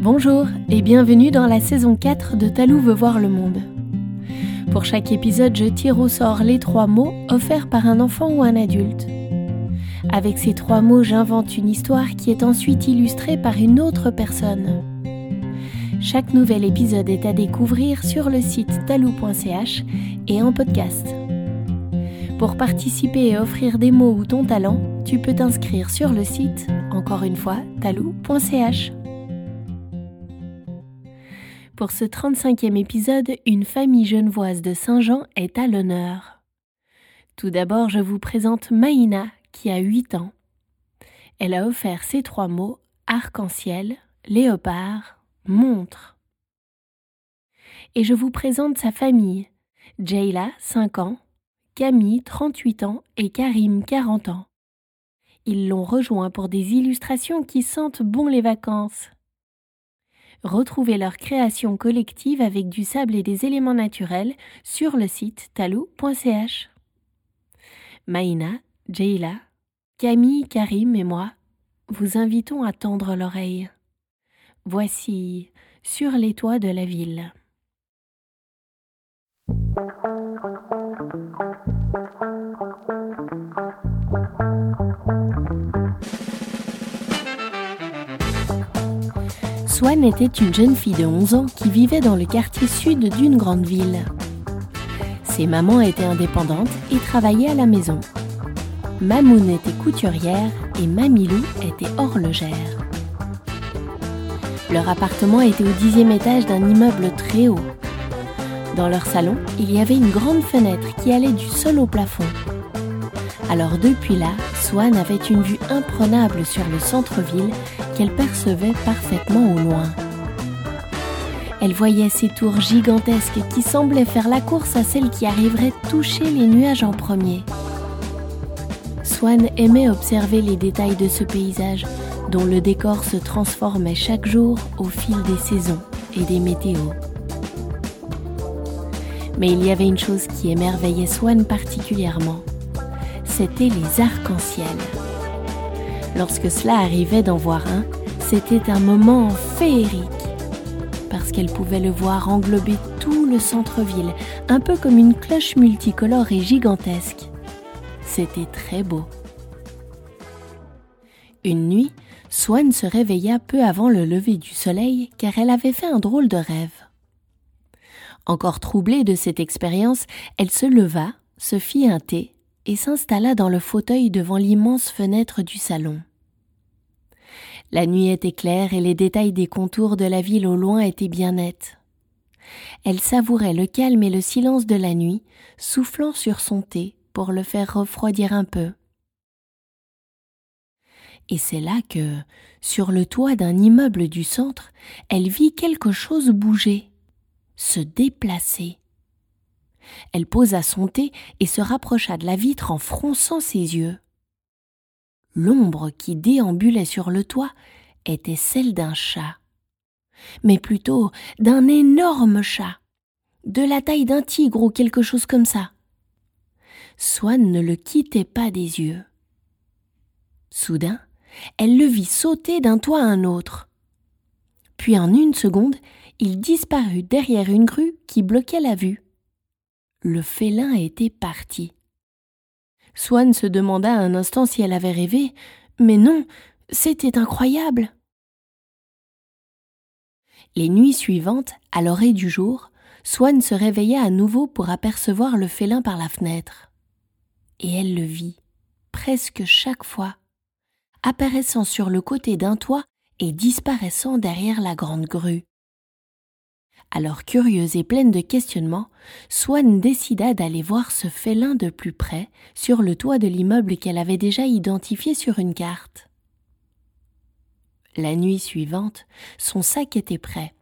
Bonjour et bienvenue dans la saison 4 de Talou veut voir le monde. Pour chaque épisode, je tire au sort les trois mots offerts par un enfant ou un adulte. Avec ces trois mots, j'invente une histoire qui est ensuite illustrée par une autre personne. Chaque nouvel épisode est à découvrir sur le site talou.ch et en podcast. Pour participer et offrir des mots ou ton talent, tu peux t'inscrire sur le site, encore une fois, talou.ch. Pour ce 35e épisode, une famille genevoise de Saint-Jean est à l'honneur. Tout d'abord, je vous présente Maïna, qui a 8 ans. Elle a offert ces trois mots arc-en-ciel, léopard, montre. Et je vous présente sa famille. Jayla, 5 ans, Camille, 38 ans et Karim, 40 ans. Ils l'ont rejoint pour des illustrations qui sentent bon les vacances. Retrouvez leur création collective avec du sable et des éléments naturels sur le site talou.ch. Maïna, Jayla, Camille, Karim et moi vous invitons à tendre l'oreille. Voici Sur les toits de la ville. Swan était une jeune fille de 11 ans qui vivait dans le quartier sud d'une grande ville. Ses mamans étaient indépendantes et travaillaient à la maison. Mamoun était couturière et Mamilou était horlogère. Leur appartement était au dixième étage d'un immeuble très haut. Dans leur salon, il y avait une grande fenêtre qui allait du sol au plafond. Alors depuis là, Swan avait une vue imprenable sur le centre-ville qu'elle percevait parfaitement au loin. Elle voyait ces tours gigantesques qui semblaient faire la course à celle qui arriverait toucher les nuages en premier. Swan aimait observer les détails de ce paysage dont le décor se transformait chaque jour au fil des saisons et des météos. Mais il y avait une chose qui émerveillait Swan particulièrement c'était les arcs-en-ciel. Lorsque cela arrivait d'en voir un, c'était un moment féerique, parce qu'elle pouvait le voir englober tout le centre-ville, un peu comme une cloche multicolore et gigantesque. C'était très beau. Une nuit, Swan se réveilla peu avant le lever du soleil car elle avait fait un drôle de rêve. Encore troublée de cette expérience, elle se leva, se fit un thé et s'installa dans le fauteuil devant l'immense fenêtre du salon. La nuit était claire et les détails des contours de la ville au loin étaient bien nets. Elle savourait le calme et le silence de la nuit, soufflant sur son thé pour le faire refroidir un peu. Et c'est là que, sur le toit d'un immeuble du centre, elle vit quelque chose bouger, se déplacer. Elle posa son thé et se rapprocha de la vitre en fronçant ses yeux. L'ombre qui déambulait sur le toit était celle d'un chat, mais plutôt d'un énorme chat, de la taille d'un tigre ou quelque chose comme ça. Swan ne le quittait pas des yeux. Soudain, elle le vit sauter d'un toit à un autre. Puis en une seconde, il disparut derrière une grue qui bloquait la vue le félin était parti. Swan se demanda un instant si elle avait rêvé, mais non, c'était incroyable. Les nuits suivantes, à l'oreille du jour, Swan se réveilla à nouveau pour apercevoir le félin par la fenêtre. Et elle le vit, presque chaque fois, apparaissant sur le côté d'un toit et disparaissant derrière la grande grue. Alors curieuse et pleine de questionnements, Swan décida d'aller voir ce félin de plus près sur le toit de l'immeuble qu'elle avait déjà identifié sur une carte. La nuit suivante, son sac était prêt.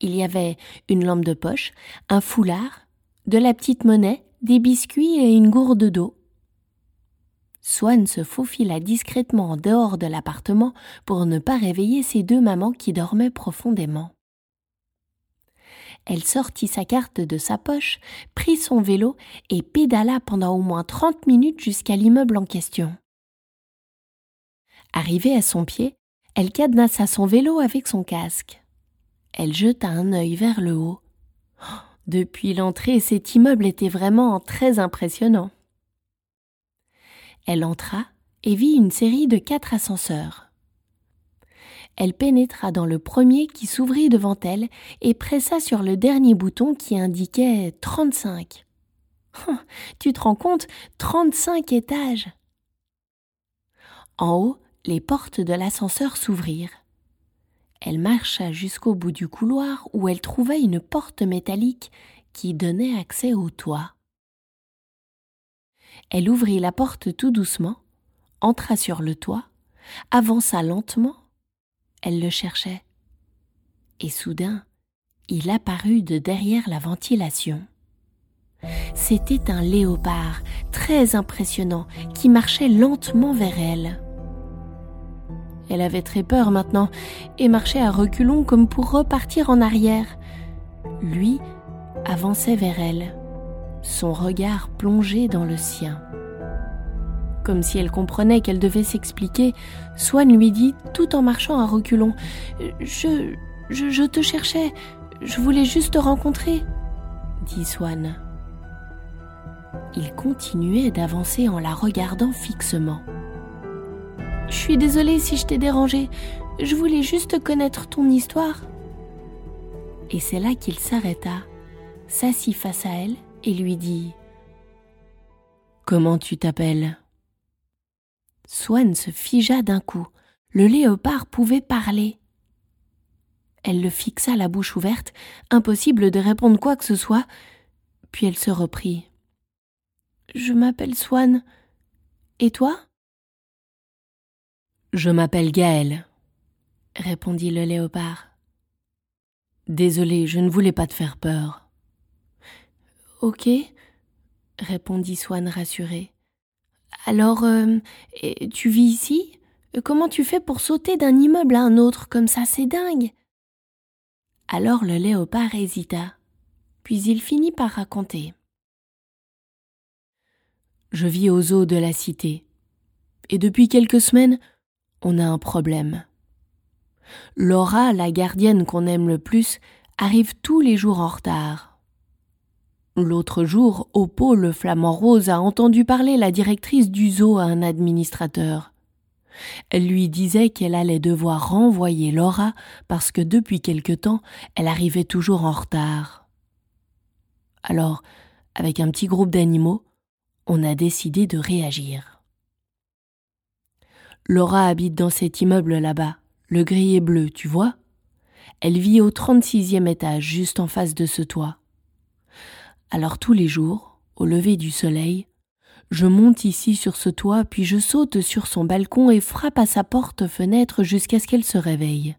Il y avait une lampe de poche, un foulard, de la petite monnaie, des biscuits et une gourde d'eau. Swan se faufila discrètement en dehors de l'appartement pour ne pas réveiller ses deux mamans qui dormaient profondément. Elle sortit sa carte de sa poche, prit son vélo et pédala pendant au moins trente minutes jusqu'à l'immeuble en question. Arrivée à son pied, Elle cadenassa son vélo avec son casque. Elle jeta un œil vers le haut. Depuis l'entrée, cet immeuble était vraiment très impressionnant. Elle entra et vit une série de quatre ascenseurs. Elle pénétra dans le premier qui s'ouvrit devant elle et pressa sur le dernier bouton qui indiquait trente-cinq. tu te rends compte, trente-cinq étages. En haut, les portes de l'ascenseur s'ouvrirent. Elle marcha jusqu'au bout du couloir où elle trouva une porte métallique qui donnait accès au toit. Elle ouvrit la porte tout doucement, entra sur le toit, avança lentement. Elle le cherchait. Et soudain, il apparut de derrière la ventilation. C'était un léopard très impressionnant qui marchait lentement vers elle. Elle avait très peur maintenant et marchait à reculons comme pour repartir en arrière. Lui avançait vers elle, son regard plongé dans le sien. Comme si elle comprenait qu'elle devait s'expliquer, Swan lui dit, tout en marchant à reculons Je. Je, je te cherchais. Je voulais juste te rencontrer, dit Swan. Il continuait d'avancer en la regardant fixement. Je suis désolée si je t'ai dérangé. Je voulais juste connaître ton histoire. Et c'est là qu'il s'arrêta, s'assit face à elle et lui dit Comment tu t'appelles? Swan se figea d'un coup. Le léopard pouvait parler. Elle le fixa la bouche ouverte, impossible de répondre quoi que ce soit, puis elle se reprit. Je m'appelle Swan. Et toi? Je m'appelle Gaël, répondit le léopard. Désolé, je ne voulais pas te faire peur. Ok, répondit Swan rassuré. Alors, euh, tu vis ici? Comment tu fais pour sauter d'un immeuble à un autre? Comme ça C'est dingue Alors le léopard hésita, puis il finit par raconter. Je vis aux eaux de la cité, et depuis quelques semaines, on a un problème. Laura, la gardienne qu'on aime le plus, arrive tous les jours en retard. L'autre jour, au le flamant rose a entendu parler la directrice du zoo à un administrateur. Elle lui disait qu'elle allait devoir renvoyer Laura parce que depuis quelque temps, elle arrivait toujours en retard. Alors, avec un petit groupe d'animaux, on a décidé de réagir. Laura habite dans cet immeuble là-bas, le gris et bleu, tu vois Elle vit au 36e étage, juste en face de ce toit. Alors tous les jours, au lever du soleil, je monte ici sur ce toit, puis je saute sur son balcon et frappe à sa porte-fenêtre jusqu'à ce qu'elle se réveille.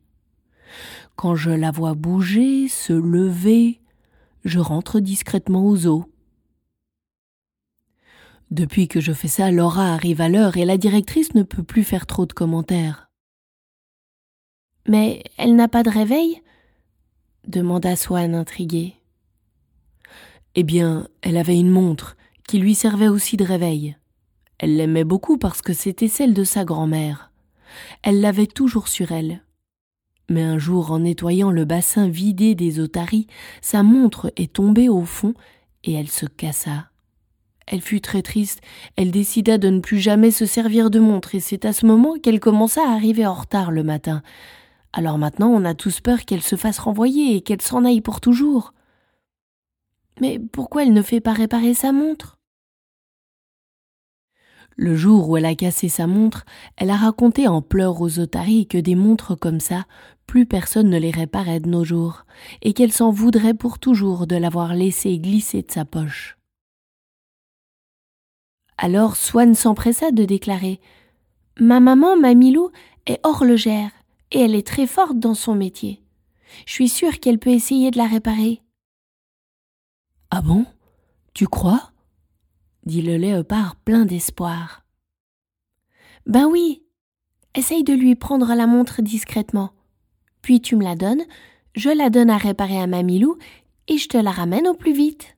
Quand je la vois bouger, se lever, je rentre discrètement aux eaux. Depuis que je fais ça, Laura arrive à l'heure et la directrice ne peut plus faire trop de commentaires. Mais elle n'a pas de réveil? demanda Swan intrigué. Eh bien, elle avait une montre qui lui servait aussi de réveil. Elle l'aimait beaucoup parce que c'était celle de sa grand-mère. Elle l'avait toujours sur elle. Mais un jour, en nettoyant le bassin vidé des otaries, sa montre est tombée au fond et elle se cassa. Elle fut très triste, elle décida de ne plus jamais se servir de montre, et c'est à ce moment qu'elle commença à arriver en retard le matin. Alors maintenant on a tous peur qu'elle se fasse renvoyer et qu'elle s'en aille pour toujours. Mais pourquoi elle ne fait pas réparer sa montre? Le jour où elle a cassé sa montre, elle a raconté en pleurs aux otaries que des montres comme ça, plus personne ne les réparait de nos jours, et qu'elle s'en voudrait pour toujours de l'avoir laissée glisser de sa poche. Alors Swan s'empressa de déclarer Ma maman, Mamilou, est horlogère et elle est très forte dans son métier. Je suis sûre qu'elle peut essayer de la réparer. Ah bon? Tu crois? dit le léopard plein d'espoir. Ben oui. Essaye de lui prendre la montre discrètement. Puis tu me la donnes, je la donne à réparer à Mamilou et je te la ramène au plus vite.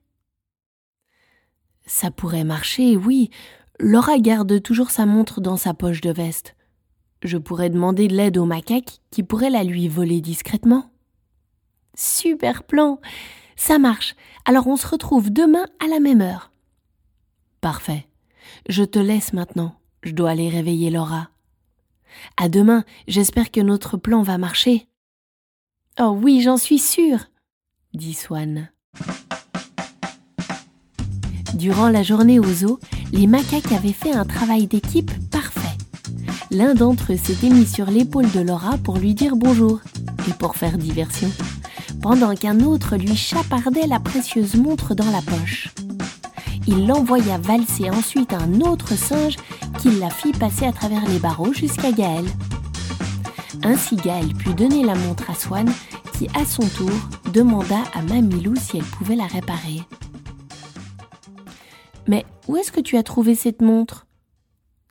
Ça pourrait marcher, oui. Laura garde toujours sa montre dans sa poche de veste. Je pourrais demander de l'aide au macaque qui pourrait la lui voler discrètement. Super plan. Ça marche. Alors on se retrouve demain à la même heure. Parfait. Je te laisse maintenant. Je dois aller réveiller Laura. À demain, j'espère que notre plan va marcher. Oh oui, j'en suis sûre, dit Swan. Durant la journée au zoo, les macaques avaient fait un travail d'équipe parfait. L'un d'entre eux s'était mis sur l'épaule de Laura pour lui dire bonjour et pour faire diversion, pendant qu'un autre lui chapardait la précieuse montre dans la poche. Il l'envoya valser ensuite un autre singe qui la fit passer à travers les barreaux jusqu'à Gaël. Ainsi Gaël put donner la montre à Swan qui, à son tour, demanda à Mamilou si elle pouvait la réparer. Mais où est-ce que tu as trouvé cette montre?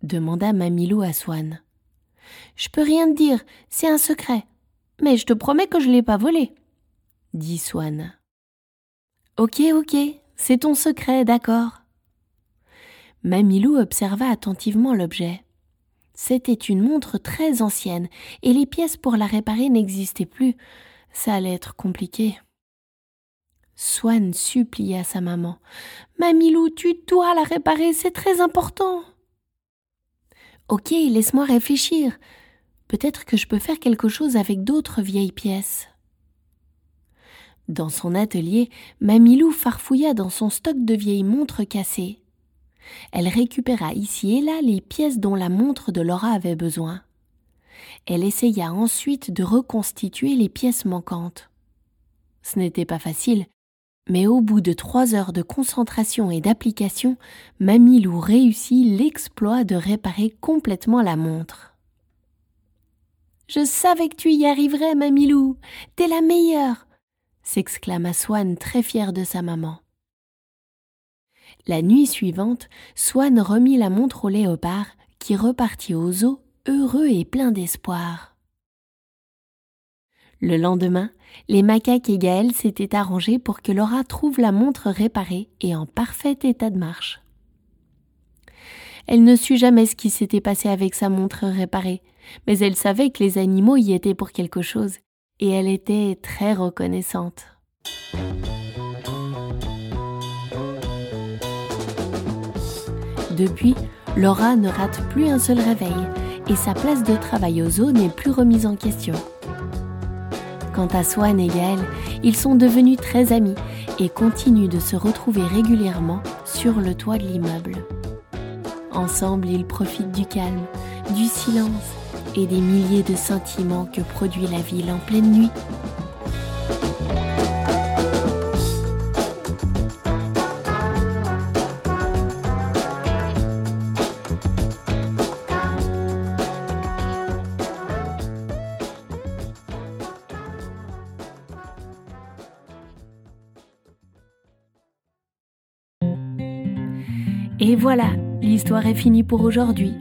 demanda Mamilou à Swan. Je peux rien te dire, c'est un secret. Mais je te promets que je l'ai pas volée, dit Swan. Ok, ok, c'est ton secret, d'accord. Mamilou observa attentivement l'objet. C'était une montre très ancienne, et les pièces pour la réparer n'existaient plus. Ça allait être compliqué. Swan supplia sa maman. Mamilou, tu dois la réparer, c'est très important. Ok, laisse-moi réfléchir. Peut-être que je peux faire quelque chose avec d'autres vieilles pièces. Dans son atelier, Mamilou farfouilla dans son stock de vieilles montres cassées. Elle récupéra ici et là les pièces dont la montre de Laura avait besoin. Elle essaya ensuite de reconstituer les pièces manquantes. Ce n'était pas facile, mais au bout de trois heures de concentration et d'application, Mamilou réussit l'exploit de réparer complètement la montre. Je savais que tu y arriverais, Mamilou. T'es la meilleure s'exclama Swan très fier de sa maman. La nuit suivante, Swan remit la montre au léopard, qui repartit aux zoo, heureux et plein d'espoir. Le lendemain, les macaques et Gaël s'étaient arrangés pour que Laura trouve la montre réparée et en parfait état de marche. Elle ne sut jamais ce qui s'était passé avec sa montre réparée, mais elle savait que les animaux y étaient pour quelque chose, et elle était très reconnaissante. Depuis, Laura ne rate plus un seul réveil, et sa place de travail au zoo n'est plus remise en question. Quant à Swan et Gaël, ils sont devenus très amis et continuent de se retrouver régulièrement sur le toit de l'immeuble. Ensemble, ils profitent du calme, du silence et des milliers de sentiments que produit la ville en pleine nuit. Et voilà, l'histoire est finie pour aujourd'hui.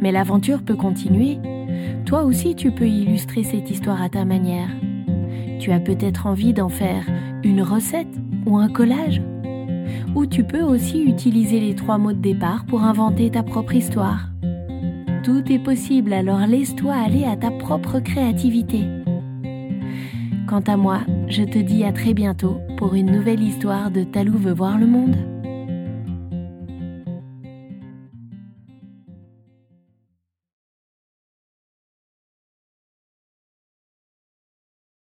Mais l'aventure peut continuer. Toi aussi, tu peux illustrer cette histoire à ta manière. Tu as peut-être envie d'en faire une recette ou un collage. Ou tu peux aussi utiliser les trois mots de départ pour inventer ta propre histoire. Tout est possible, alors laisse-toi aller à ta propre créativité. Quant à moi, je te dis à très bientôt pour une nouvelle histoire de Talou veut voir le monde.